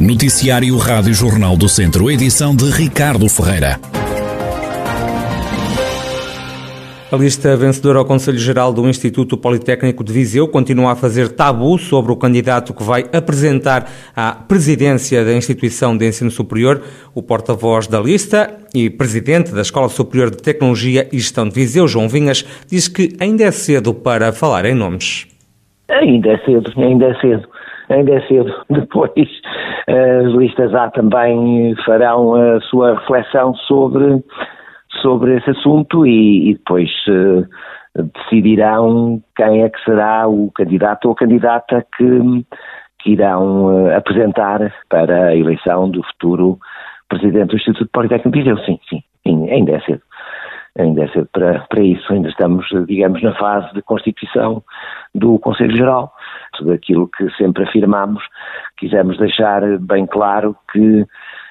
Noticiário Rádio Jornal do Centro, edição de Ricardo Ferreira. A lista vencedora ao Conselho Geral do Instituto Politécnico de Viseu continua a fazer tabu sobre o candidato que vai apresentar à presidência da instituição de ensino superior. O porta-voz da lista e presidente da Escola Superior de Tecnologia e Gestão de Viseu, João Vinhas, diz que ainda é cedo para falar em nomes. Ainda é cedo, ainda é cedo ainda é cedo. Depois, as listas A também farão a sua reflexão sobre sobre esse assunto e, e depois uh, decidirão quem é que será o candidato ou candidata que, que irão uh, apresentar para a eleição do futuro presidente do Instituto Politécnico de Viseu. Sim, sim, sim, ainda é cedo. Ainda é para, para isso, ainda estamos, digamos, na fase de constituição do Conselho Geral. Tudo aquilo que sempre afirmamos, quisemos deixar bem claro que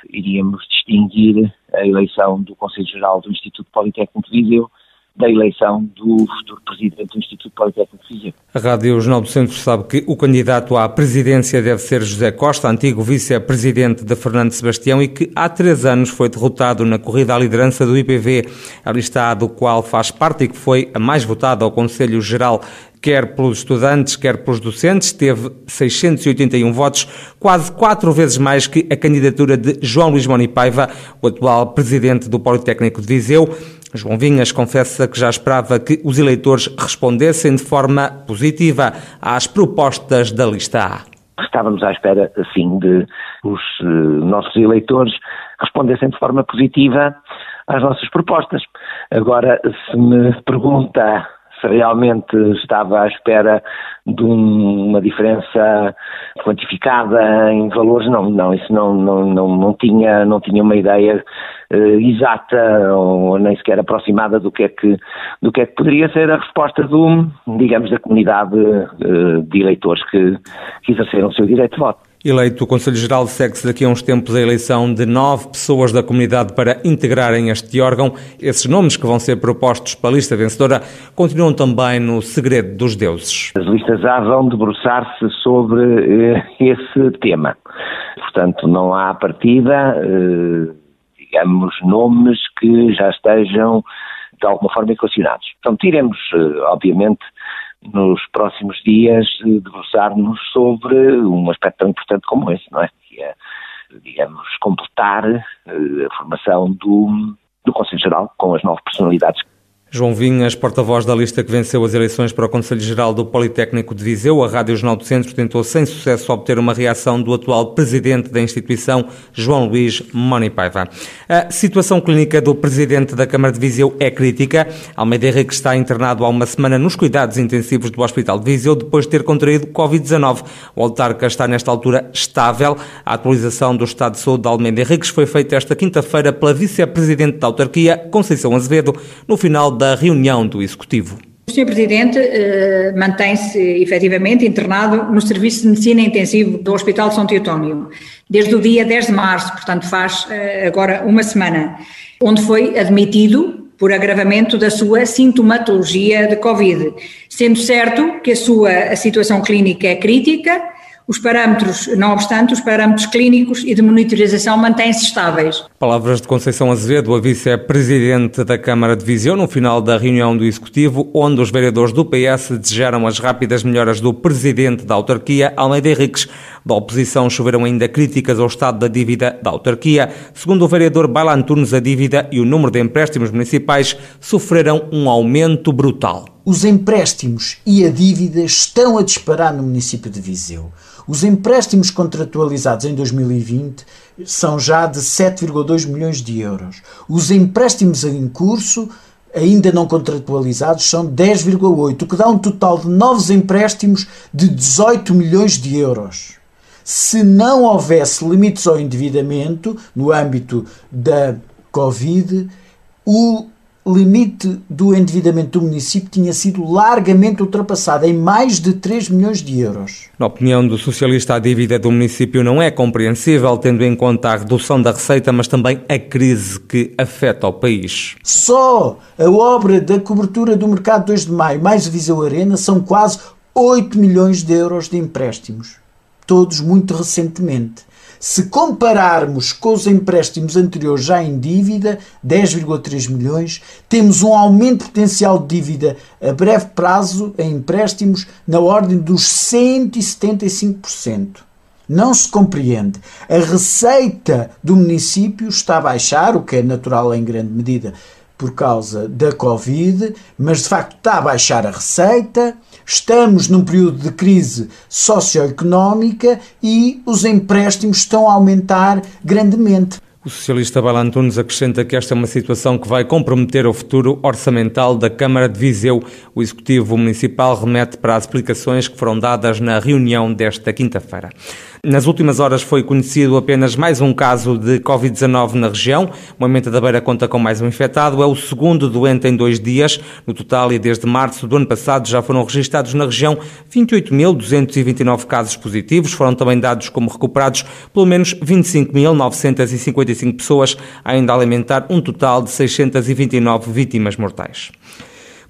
iríamos distinguir a eleição do Conselho Geral do Instituto Politécnico de Viseu da eleição do futuro presidente do Instituto Politécnico de Viseu. A Rádio Jornal do Centro sabe que o candidato à presidência deve ser José Costa, antigo vice-presidente de Fernando Sebastião e que há três anos foi derrotado na corrida à liderança do IPV, a lista do qual faz parte e que foi a mais votada ao Conselho Geral quer pelos estudantes, quer pelos docentes, teve 681 votos, quase quatro vezes mais que a candidatura de João Luís Monipaiva, o atual presidente do Politécnico de Viseu. João Vinhas confessa que já esperava que os eleitores respondessem de forma positiva às propostas da lista A. Estávamos à espera, assim, de os uh, nossos eleitores respondessem de forma positiva às nossas propostas. Agora, se me pergunta se realmente estava à espera de um, uma diferença quantificada em valores, não, não, isso não, não, não, não tinha, não tinha uma ideia exata ou nem sequer aproximada do que é que, do que é que poderia ser a resposta do, digamos, da comunidade uh, de eleitores que, que exerceram o seu direito de voto. Eleito o Conselho Geral, segue-se daqui a uns tempos a eleição de nove pessoas da comunidade para integrarem este órgão. Esses nomes que vão ser propostos para a lista vencedora continuam também no segredo dos deuses. As listas A vão debruçar-se sobre eh, esse tema. Portanto, não há partida, eh, digamos, nomes que já estejam de alguma forma equacionados. Portanto, iremos, eh, obviamente, nos próximos dias debruçar-nos sobre um aspecto tão importante como esse, não é? Que é, digamos, completar eh, a formação do, do Conselho Geral com as nove personalidades João Vinhas, porta-voz da lista que venceu as eleições para o Conselho Geral do Politécnico de Viseu, a Rádio Jornal do Centro tentou sem sucesso obter uma reação do atual presidente da instituição, João Luís Monipaiva. A situação clínica do presidente da Câmara de Viseu é crítica. Almeida Henrique está internado há uma semana nos cuidados intensivos do Hospital de Viseu depois de ter contraído Covid-19. O autarca está nesta altura estável. A atualização do estado de saúde de Almeida Henriques foi feita esta quinta-feira pela vice-presidente da autarquia, Conceição Azevedo, no final da reunião do Executivo. O Sr. Presidente eh, mantém-se efetivamente internado no Serviço de Medicina Intensivo do Hospital de São Teotónio, desde o dia 10 de março, portanto faz eh, agora uma semana, onde foi admitido por agravamento da sua sintomatologia de Covid, sendo certo que a sua situação clínica é crítica os parâmetros, não obstante, os parâmetros clínicos e de monitorização mantêm-se estáveis. Palavras de Conceição Azevedo, a vice-presidente da Câmara de Viseu, no final da reunião do Executivo, onde os vereadores do PS desejaram as rápidas melhoras do presidente da autarquia, Almeida Henriques. Da oposição choveram ainda críticas ao estado da dívida da autarquia. Segundo o vereador Bailan Tunes, a dívida e o número de empréstimos municipais sofreram um aumento brutal. Os empréstimos e a dívida estão a disparar no município de Viseu. Os empréstimos contratualizados em 2020 são já de 7,2 milhões de euros. Os empréstimos em curso, ainda não contratualizados, são 10,8, o que dá um total de novos empréstimos de 18 milhões de euros. Se não houvesse limites ao endividamento no âmbito da Covid, o limite do endividamento do município tinha sido largamente ultrapassado em mais de 3 milhões de euros. Na opinião do socialista, a dívida do município não é compreensível, tendo em conta a redução da receita, mas também a crise que afeta o país. Só a obra da cobertura do mercado 2 de maio, mais a Viseu Arena, são quase 8 milhões de euros de empréstimos. Todos muito recentemente. Se compararmos com os empréstimos anteriores já em dívida, 10,3 milhões, temos um aumento potencial de dívida a breve prazo em empréstimos na ordem dos 175%. Não se compreende. A receita do município está a baixar, o que é natural em grande medida por causa da Covid, mas de facto está a baixar a receita. Estamos num período de crise socioeconómica e os empréstimos estão a aumentar grandemente. O socialista Bala Antunes acrescenta que esta é uma situação que vai comprometer o futuro orçamental da Câmara de Viseu. O Executivo Municipal remete para as explicações que foram dadas na reunião desta quinta-feira. Nas últimas horas foi conhecido apenas mais um caso de Covid-19 na região. Moimenta da Beira conta com mais um infectado. É o segundo doente em dois dias. No total, e desde março do ano passado, já foram registados na região 28.229 casos positivos. Foram também dados como recuperados pelo menos 25.955 pessoas, ainda a alimentar um total de 629 vítimas mortais.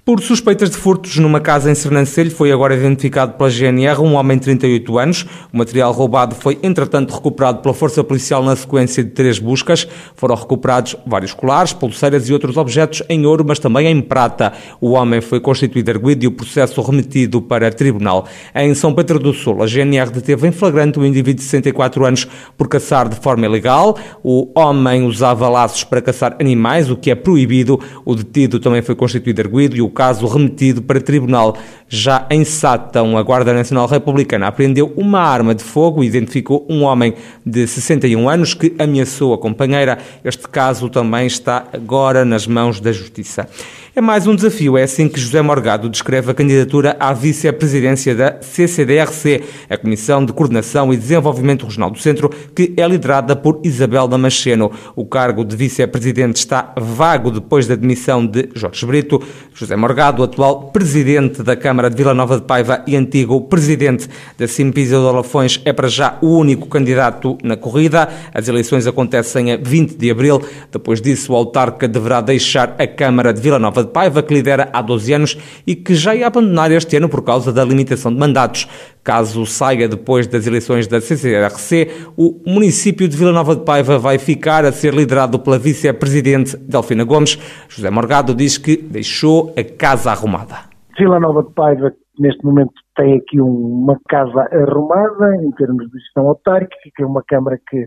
Por suspeitas de furtos numa casa em Sernancelho, foi agora identificado pela GNR um homem de 38 anos. O material roubado foi, entretanto, recuperado pela Força Policial na sequência de três buscas. Foram recuperados vários colares, pulseiras e outros objetos em ouro, mas também em prata. O homem foi constituído arguido e o processo remetido para tribunal. Em São Pedro do Sul, a GNR deteve em flagrante um indivíduo de 64 anos por caçar de forma ilegal. O homem usava laços para caçar animais, o que é proibido. O detido também foi constituído arguido e o caso remetido para tribunal. Já em Sátão, a Guarda Nacional Republicana apreendeu uma arma de fogo e identificou um homem de 61 anos que ameaçou a companheira. Este caso também está agora nas mãos da Justiça. É mais um desafio, é assim que José Morgado descreve a candidatura à vice-presidência da CCDRC, a Comissão de Coordenação e Desenvolvimento Regional do Centro, que é liderada por Isabel Damasceno. O cargo de vice-presidente está vago depois da demissão de Jorge Brito. José Morgado, atual presidente da Câmara de Vila Nova de Paiva e antigo presidente da Simpisa de Olafões, é para já o único candidato na corrida. As eleições acontecem a 20 de abril. Depois disso, o autarca deverá deixar a Câmara de Vila Nova de Paiva, que lidera há 12 anos e que já ia abandonar este ano por causa da limitação de mandatos. Caso saia depois das eleições da CCRC, o município de Vila Nova de Paiva vai ficar a ser liderado pela vice-presidente Delfina Gomes. José Morgado diz que deixou a casa arrumada. Vila Nova de Paiva, neste momento, tem aqui uma casa arrumada em termos de gestão autárquica, que é uma Câmara que,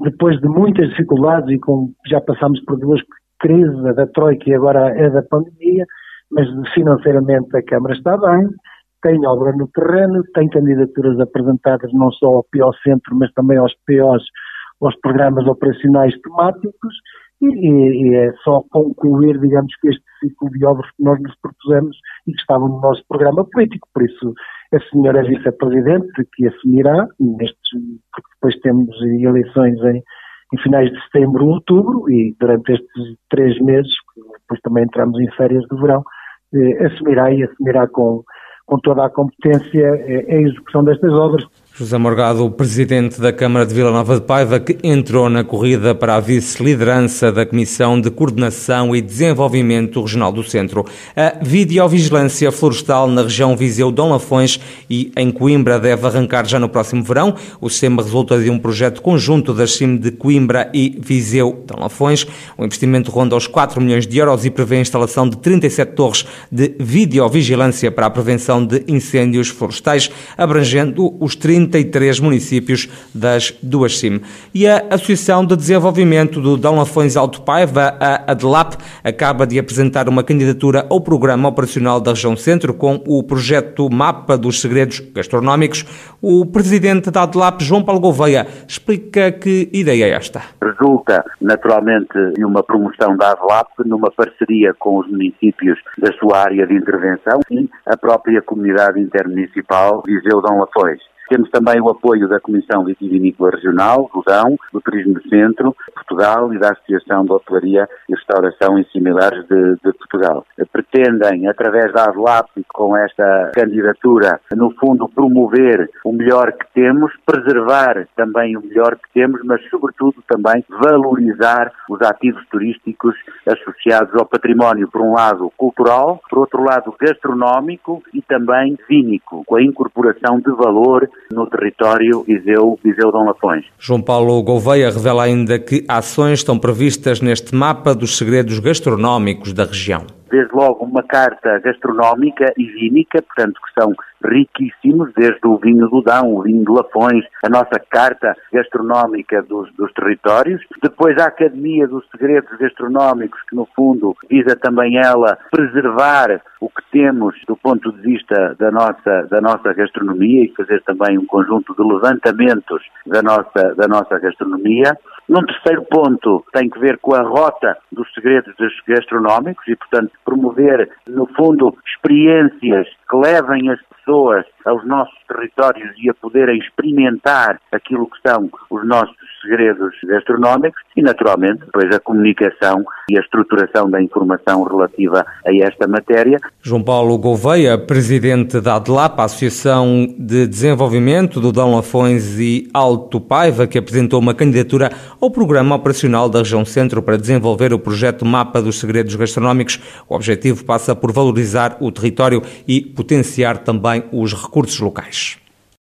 depois de muitas dificuldades e com, já passámos por duas crise da Troika e agora é da pandemia, mas financeiramente a Câmara está bem, tem obra no terreno, tem candidaturas apresentadas não só ao PO Centro, mas também aos POs, aos programas operacionais temáticos, e, e, é só concluir, digamos, que este ciclo de obras que nós nos propusemos e que estavam no nosso programa político. Por isso, a senhora vice-presidente, que assumirá, nestes, porque depois temos eleições em, em finais de setembro, outubro, e durante estes três meses, depois também entramos em férias de verão, eh, assumirá e assumirá com, com toda a competência eh, a execução destas obras, José Morgado, presidente da Câmara de Vila Nova de Paiva, que entrou na corrida para a vice-liderança da Comissão de Coordenação e Desenvolvimento Regional do Centro. A videovigilância florestal na região Viseu-Dom Lafões e em Coimbra deve arrancar já no próximo verão. O sistema resulta de um projeto conjunto das CIM de Coimbra e Viseu-Dom Lafões. O investimento ronda os 4 milhões de euros e prevê a instalação de 37 torres de videovigilância para a prevenção de incêndios florestais, abrangendo os 30 33 municípios das duas CIM. E a Associação de Desenvolvimento do Dão Lafões Alto Paiva, a ADLAP, acaba de apresentar uma candidatura ao Programa Operacional da Região Centro com o projeto Mapa dos Segredos Gastronómicos. O presidente da ADLAP, João Paulo Gouveia, explica que ideia é esta. Resulta, naturalmente, de uma promoção da ADLAP numa parceria com os municípios da sua área de intervenção e a própria comunidade intermunicipal Viseu-Dão Lafões. Temos também o apoio da Comissão Vitivinícola Regional, do do Turismo Centro, Portugal e da Associação de Hotelaria e Restauração e Similares de, de Portugal. Pretendem, através da ADLAP, com esta candidatura, no fundo, promover o melhor que temos, preservar também o melhor que temos, mas, sobretudo, também valorizar os ativos turísticos associados ao património, por um lado, cultural, por outro lado, gastronómico e também vínico, com a incorporação de valor no território Iseu, Iseu Dom Lafões. João Paulo Gouveia revela ainda que ações estão previstas neste mapa dos segredos gastronómicos da região desde logo uma carta gastronómica e vínica, portanto que são riquíssimos, desde o vinho do Dão, o vinho de Lafões, a nossa carta gastronómica dos, dos territórios, depois a Academia dos Segredos Gastronómicos, que no fundo visa também ela preservar o que temos do ponto de vista da nossa, da nossa gastronomia e fazer também um conjunto de levantamentos da nossa, da nossa gastronomia. Num terceiro ponto, tem que ver com a rota dos segredos gastronómicos e, portanto, promover, no fundo, experiências que levem as pessoas aos nossos territórios e a poderem experimentar aquilo que são os nossos segredos gastronómicos e, naturalmente, depois a comunicação e a estruturação da informação relativa a esta matéria. João Paulo Gouveia, presidente da ADLAP, Associação de Desenvolvimento do Dão Lafões e Alto Paiva, que apresentou uma candidatura ao Programa Operacional da Região Centro para desenvolver o projeto Mapa dos Segredos Gastronómicos. O objetivo passa por valorizar o território e potenciar também os recursos locais.